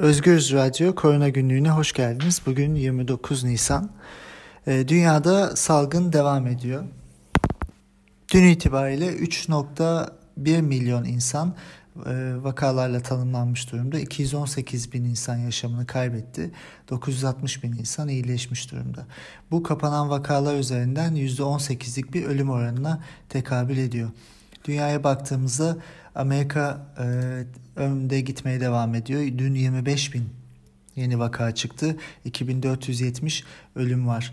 Özgürüz Radyo Korona Günlüğü'ne hoş geldiniz. Bugün 29 Nisan. Ee, dünyada salgın devam ediyor. Dün itibariyle 3.1 milyon insan e, vakalarla tanımlanmış durumda. 218 bin insan yaşamını kaybetti. 960 bin insan iyileşmiş durumda. Bu kapanan vakalar üzerinden %18'lik bir ölüm oranına tekabül ediyor. Dünyaya baktığımızda Amerika e, önde gitmeye devam ediyor. Dün 25 bin yeni vaka çıktı. 2470 ölüm var.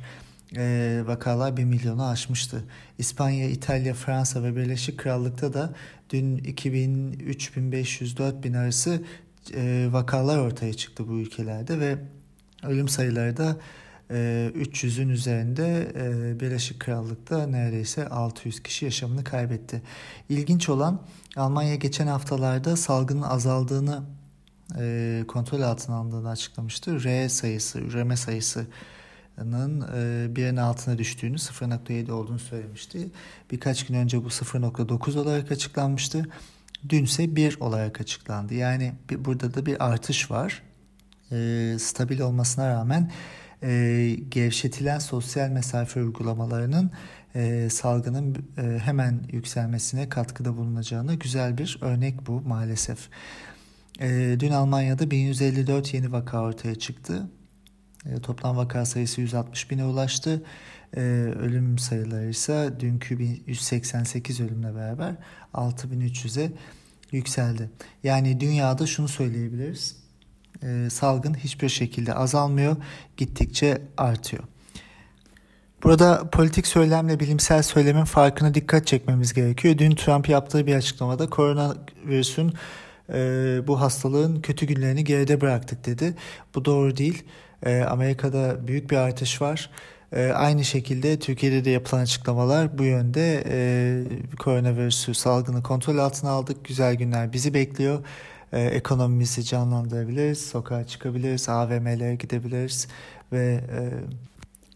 E, vakalar 1 milyonu aşmıştı. İspanya, İtalya, Fransa ve Birleşik Krallık'ta da dün 2000, 3500, 4000 arası e, vakalar ortaya çıktı bu ülkelerde ve ölüm sayıları da 300'ün ee, üzerinde e, Birleşik Krallık'ta neredeyse 600 kişi yaşamını kaybetti. İlginç olan Almanya geçen haftalarda salgının azaldığını e, kontrol altına alındığını açıklamıştı. R sayısı, üreme sayısının e, birin altına düştüğünü 0.7 olduğunu söylemişti. Birkaç gün önce bu 0.9 olarak açıklanmıştı. Dünse 1 olarak açıklandı. Yani burada da bir artış var. stabil olmasına rağmen e, gevşetilen sosyal mesafe uygulamalarının e, salgının e, hemen yükselmesine katkıda bulunacağını güzel bir örnek bu maalesef. E, dün Almanya'da 1154 yeni vaka ortaya çıktı. E, toplam vaka sayısı 160 bine ulaştı. E, ölüm sayıları ise dünkü 188 ölümle beraber 6300'e yükseldi. Yani dünyada şunu söyleyebiliriz e, salgın hiçbir şekilde azalmıyor, gittikçe artıyor. Burada politik söylemle bilimsel söylemin farkına dikkat çekmemiz gerekiyor. Dün Trump yaptığı bir açıklamada koronavirüsün e, bu hastalığın kötü günlerini geride bıraktık dedi. Bu doğru değil. E, Amerika'da büyük bir artış var. E, aynı şekilde Türkiye'de de yapılan açıklamalar bu yönde e, koronavirüsü salgını kontrol altına aldık. Güzel günler bizi bekliyor e, ekonomimizi canlandırabiliriz, sokağa çıkabiliriz, AVM'lere gidebiliriz ve e,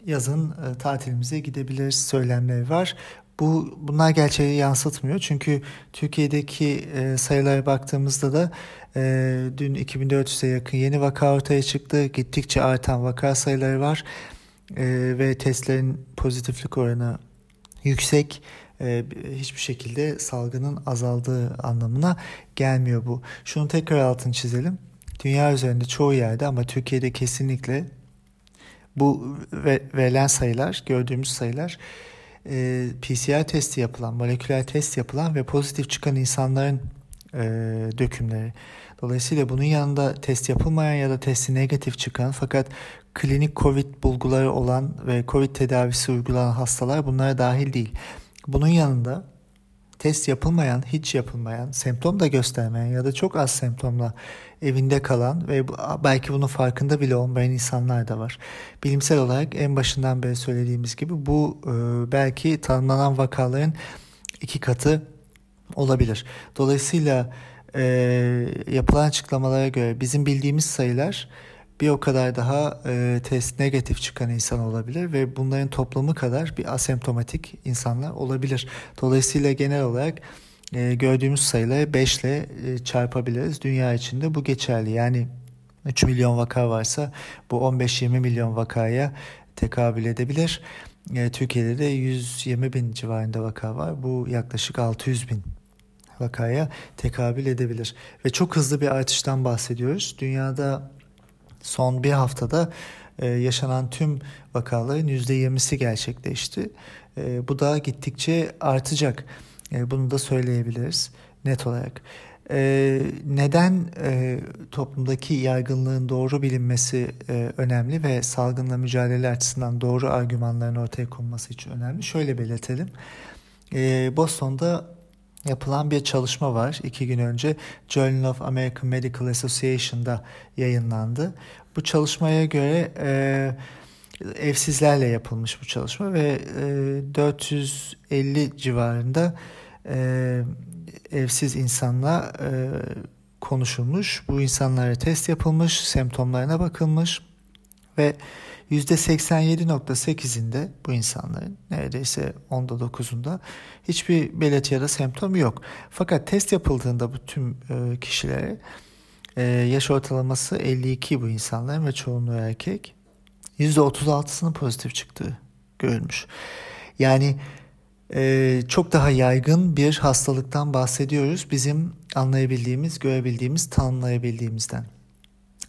yazın e, tatilimize gidebiliriz söylemleri var. Bu bunlar gerçeği yansıtmıyor çünkü Türkiye'deki e, sayılara baktığımızda da e, dün 2400'e yakın yeni vaka ortaya çıktı. Gittikçe artan vaka sayıları var e, ve testlerin pozitiflik oranı yüksek hiçbir şekilde salgının azaldığı anlamına gelmiyor bu. Şunu tekrar altını çizelim. Dünya üzerinde çoğu yerde ama Türkiye'de kesinlikle bu verilen sayılar, gördüğümüz sayılar e, PCR testi yapılan, moleküler test yapılan ve pozitif çıkan insanların e, dökümleri. Dolayısıyla bunun yanında test yapılmayan ya da testi negatif çıkan fakat klinik COVID bulguları olan ve COVID tedavisi uygulanan hastalar bunlara dahil değil. Bunun yanında test yapılmayan, hiç yapılmayan, semptom da göstermeyen ya da çok az semptomla evinde kalan ve belki bunun farkında bile olmayan insanlar da var. Bilimsel olarak en başından beri söylediğimiz gibi bu e, belki tanımlanan vakaların iki katı olabilir. Dolayısıyla e, yapılan açıklamalara göre bizim bildiğimiz sayılar bir o kadar daha e, test negatif çıkan insan olabilir ve bunların toplamı kadar bir asemptomatik insanlar olabilir. Dolayısıyla genel olarak e, gördüğümüz sayıları 5 ile e, çarpabiliriz. Dünya içinde bu geçerli. Yani 3 milyon vaka varsa bu 15-20 milyon vakaya tekabül edebilir. E, Türkiye'de de 120 bin civarında vaka var. Bu yaklaşık 600 bin vakaya tekabül edebilir. Ve çok hızlı bir artıştan bahsediyoruz. Dünyada son bir haftada e, yaşanan tüm vakaların %20'si gerçekleşti. E, bu da gittikçe artacak. E, bunu da söyleyebiliriz net olarak. Neden toplumdaki yaygınlığın doğru bilinmesi önemli ve salgınla mücadele açısından doğru argümanların ortaya konması için önemli? Şöyle belirtelim. Boston'da yapılan bir çalışma var. İki gün önce Journal of American Medical Association'da yayınlandı. Bu çalışmaya göre e, evsizlerle yapılmış bu çalışma ve e, 450 civarında e, evsiz insanla e, konuşulmuş. Bu insanlara test yapılmış, semptomlarına bakılmış ve %87.8'inde bu insanların neredeyse onda 9'unda hiçbir belirti ya da semptom yok. Fakat test yapıldığında bu tüm e, kişilere Ee, yaş ortalaması 52 bu insanların ve çoğunluğu erkek. %36'sının pozitif çıktığı görülmüş. Yani e, çok daha yaygın bir hastalıktan bahsediyoruz. Bizim anlayabildiğimiz, görebildiğimiz, tanımlayabildiğimizden.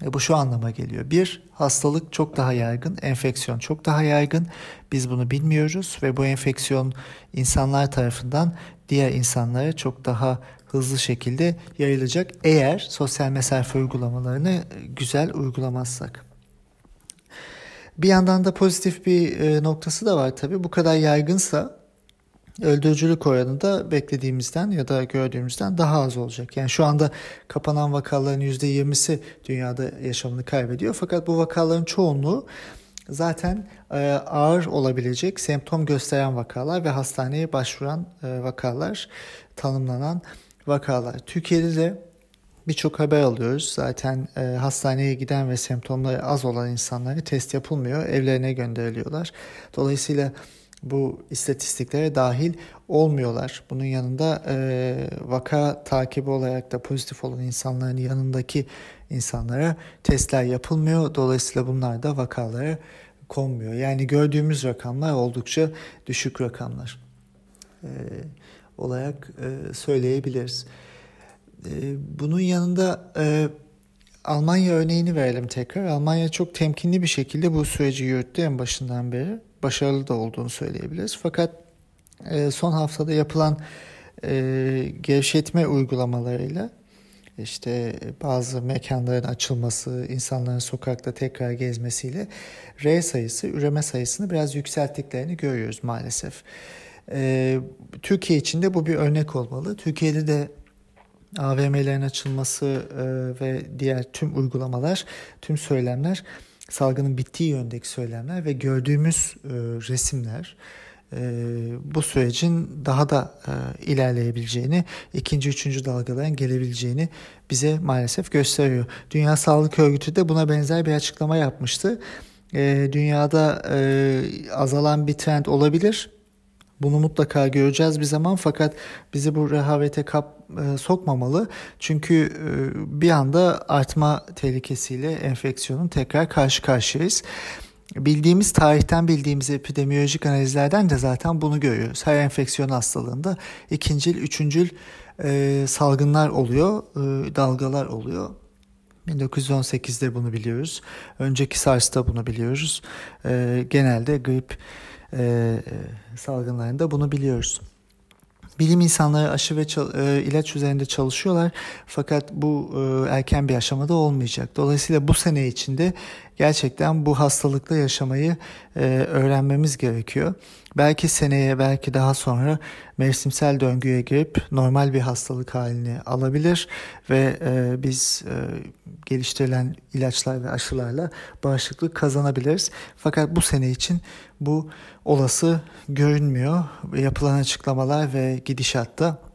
E, bu şu anlama geliyor. Bir, hastalık çok daha yaygın, enfeksiyon çok daha yaygın. Biz bunu bilmiyoruz ve bu enfeksiyon insanlar tarafından diğer insanlara çok daha hızlı şekilde yayılacak eğer sosyal mesafe uygulamalarını güzel uygulamazsak. Bir yandan da pozitif bir e, noktası da var tabii. Bu kadar yaygınsa öldürücülük oranı da beklediğimizden ya da gördüğümüzden daha az olacak. Yani şu anda kapanan vakaların %20'si dünyada yaşamını kaybediyor. Fakat bu vakaların çoğunluğu zaten e, ağır olabilecek semptom gösteren vakalar ve hastaneye başvuran e, vakalar, tanımlanan vakalar. Türkiye'de de birçok haber alıyoruz. Zaten e, hastaneye giden ve semptomları az olan insanları test yapılmıyor, evlerine gönderiliyorlar. Dolayısıyla bu istatistiklere dahil olmuyorlar. Bunun yanında e, vaka takibi olarak da pozitif olan insanların yanındaki insanlara testler yapılmıyor. Dolayısıyla bunlar da vakalara konmuyor. Yani gördüğümüz rakamlar oldukça düşük rakamlar e, olarak e, söyleyebiliriz. E, bunun yanında e, Almanya örneğini verelim tekrar. Almanya çok temkinli bir şekilde bu süreci yürüttü en başından beri başarılı da olduğunu söyleyebiliriz. Fakat e, son haftada yapılan e, gevşetme uygulamalarıyla işte bazı mekanların açılması, insanların sokakta tekrar gezmesiyle R sayısı, üreme sayısını biraz yükselttiklerini görüyoruz maalesef. E, Türkiye için de bu bir örnek olmalı. Türkiye'de de AVM'lerin açılması e, ve diğer tüm uygulamalar, tüm söylemler salgının bittiği yöndeki söylemler ve gördüğümüz e, resimler e, bu sürecin daha da e, ilerleyebileceğini, ikinci, üçüncü dalgaların gelebileceğini bize maalesef gösteriyor. Dünya Sağlık Örgütü de buna benzer bir açıklama yapmıştı. E, dünyada e, azalan bir trend olabilir bunu mutlaka göreceğiz bir zaman fakat bizi bu rehavete kap, e, sokmamalı. Çünkü e, bir anda artma tehlikesiyle enfeksiyonun tekrar karşı karşıyayız. Bildiğimiz tarihten bildiğimiz epidemiyolojik analizlerden de zaten bunu görüyoruz. Her enfeksiyon hastalığında ikincil, üçüncül e, salgınlar oluyor, e, dalgalar oluyor. 1918'de bunu biliyoruz. Önceki SARS'ta bunu biliyoruz. E, genelde grip e, salgınlarında bunu biliyoruz. Bilim insanları aşı ve e, ilaç üzerinde çalışıyorlar fakat bu e, erken bir aşamada olmayacak. Dolayısıyla bu sene içinde gerçekten bu hastalıkla yaşamayı e, öğrenmemiz gerekiyor. Belki seneye belki daha sonra mevsimsel döngüye girip normal bir hastalık halini alabilir ve e, biz e, geliştirilen ilaçlar ve aşılarla bağışıklık kazanabiliriz. Fakat bu sene için bu olası görünmüyor. Yapılan açıklamalar ve gidişatta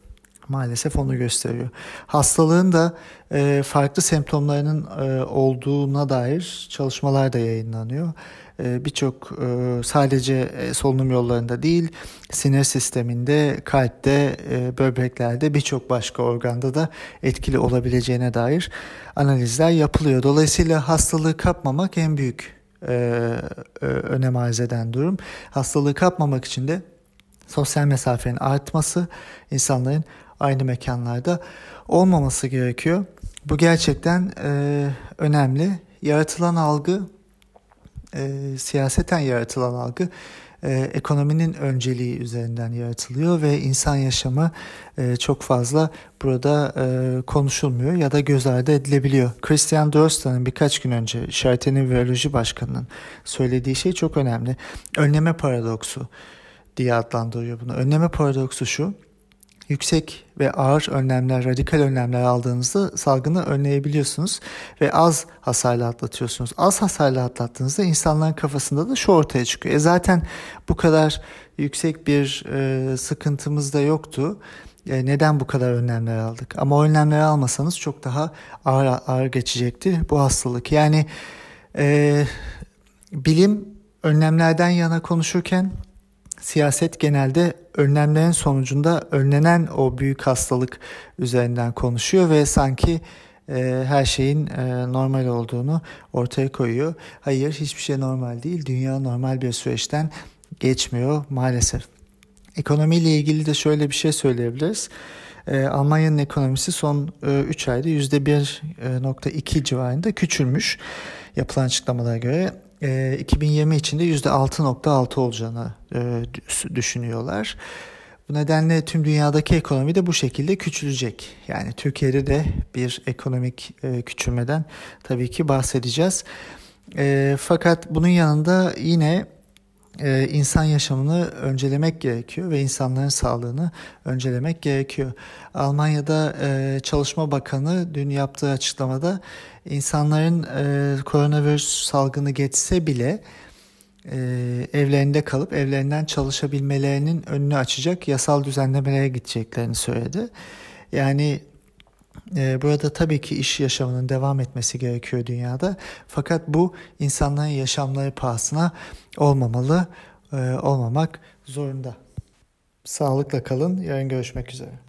maalesef onu gösteriyor. Hastalığın da e, farklı semptomlarının e, olduğuna dair çalışmalar da yayınlanıyor. E, Birçok e, sadece e, solunum yollarında değil, sinir sisteminde, kalpte, e, böbreklerde birçok başka organda da etkili olabileceğine dair analizler yapılıyor. Dolayısıyla hastalığı kapmamak en büyük e, e, önem arz eden durum. Hastalığı kapmamak için de sosyal mesafenin artması, insanların aynı mekanlarda olmaması gerekiyor. Bu gerçekten e, önemli. Yaratılan algı, e, siyaseten yaratılan algı e, ekonominin önceliği üzerinden yaratılıyor ve insan yaşamı e, çok fazla burada e, konuşulmuyor ya da göz ardı edilebiliyor. Christian Drosten'ın birkaç gün önce Şarten'in Viroloji Başkanı'nın söylediği şey çok önemli. Önleme paradoksu diye adlandırıyor bunu. Önleme paradoksu şu yüksek ve ağır önlemler, radikal önlemler aldığınızda salgını önleyebiliyorsunuz ve az hasarla atlatıyorsunuz. Az hasarla atlattığınızda insanların kafasında da şu ortaya çıkıyor. E zaten bu kadar yüksek bir e, sıkıntımız da yoktu. E, neden bu kadar önlemler aldık? Ama o önlemleri almasanız çok daha ağır ağır geçecekti bu hastalık. Yani e, bilim önlemlerden yana konuşurken siyaset genelde önlemlerin sonucunda önlenen o büyük hastalık üzerinden konuşuyor ve sanki e, her şeyin e, normal olduğunu ortaya koyuyor. Hayır hiçbir şey normal değil. Dünya normal bir süreçten geçmiyor maalesef. Ekonomiyle ilgili de şöyle bir şey söyleyebiliriz. Ee, Almanya'nın ekonomisi son e, 3 ayda %1.2 civarında küçülmüş yapılan açıklamalara göre. E, 2020 içinde %6.6 olacağını e, düşünüyorlar. Bu nedenle tüm dünyadaki ekonomi de bu şekilde küçülecek. Yani Türkiye'de de bir ekonomik e, küçülmeden tabii ki bahsedeceğiz. E, fakat bunun yanında yine insan yaşamını öncelemek gerekiyor ve insanların sağlığını öncelemek gerekiyor. Almanya'da Çalışma Bakanı dün yaptığı açıklamada insanların e, koronavirüs salgını geçse bile e, evlerinde kalıp evlerinden çalışabilmelerinin önünü açacak yasal düzenlemelere gideceklerini söyledi. Yani e, burada tabii ki iş yaşamının devam etmesi gerekiyor dünyada. Fakat bu insanların yaşamları pahasına olmamalı, e, olmamak zorunda. Sağlıkla kalın. Yarın görüşmek üzere.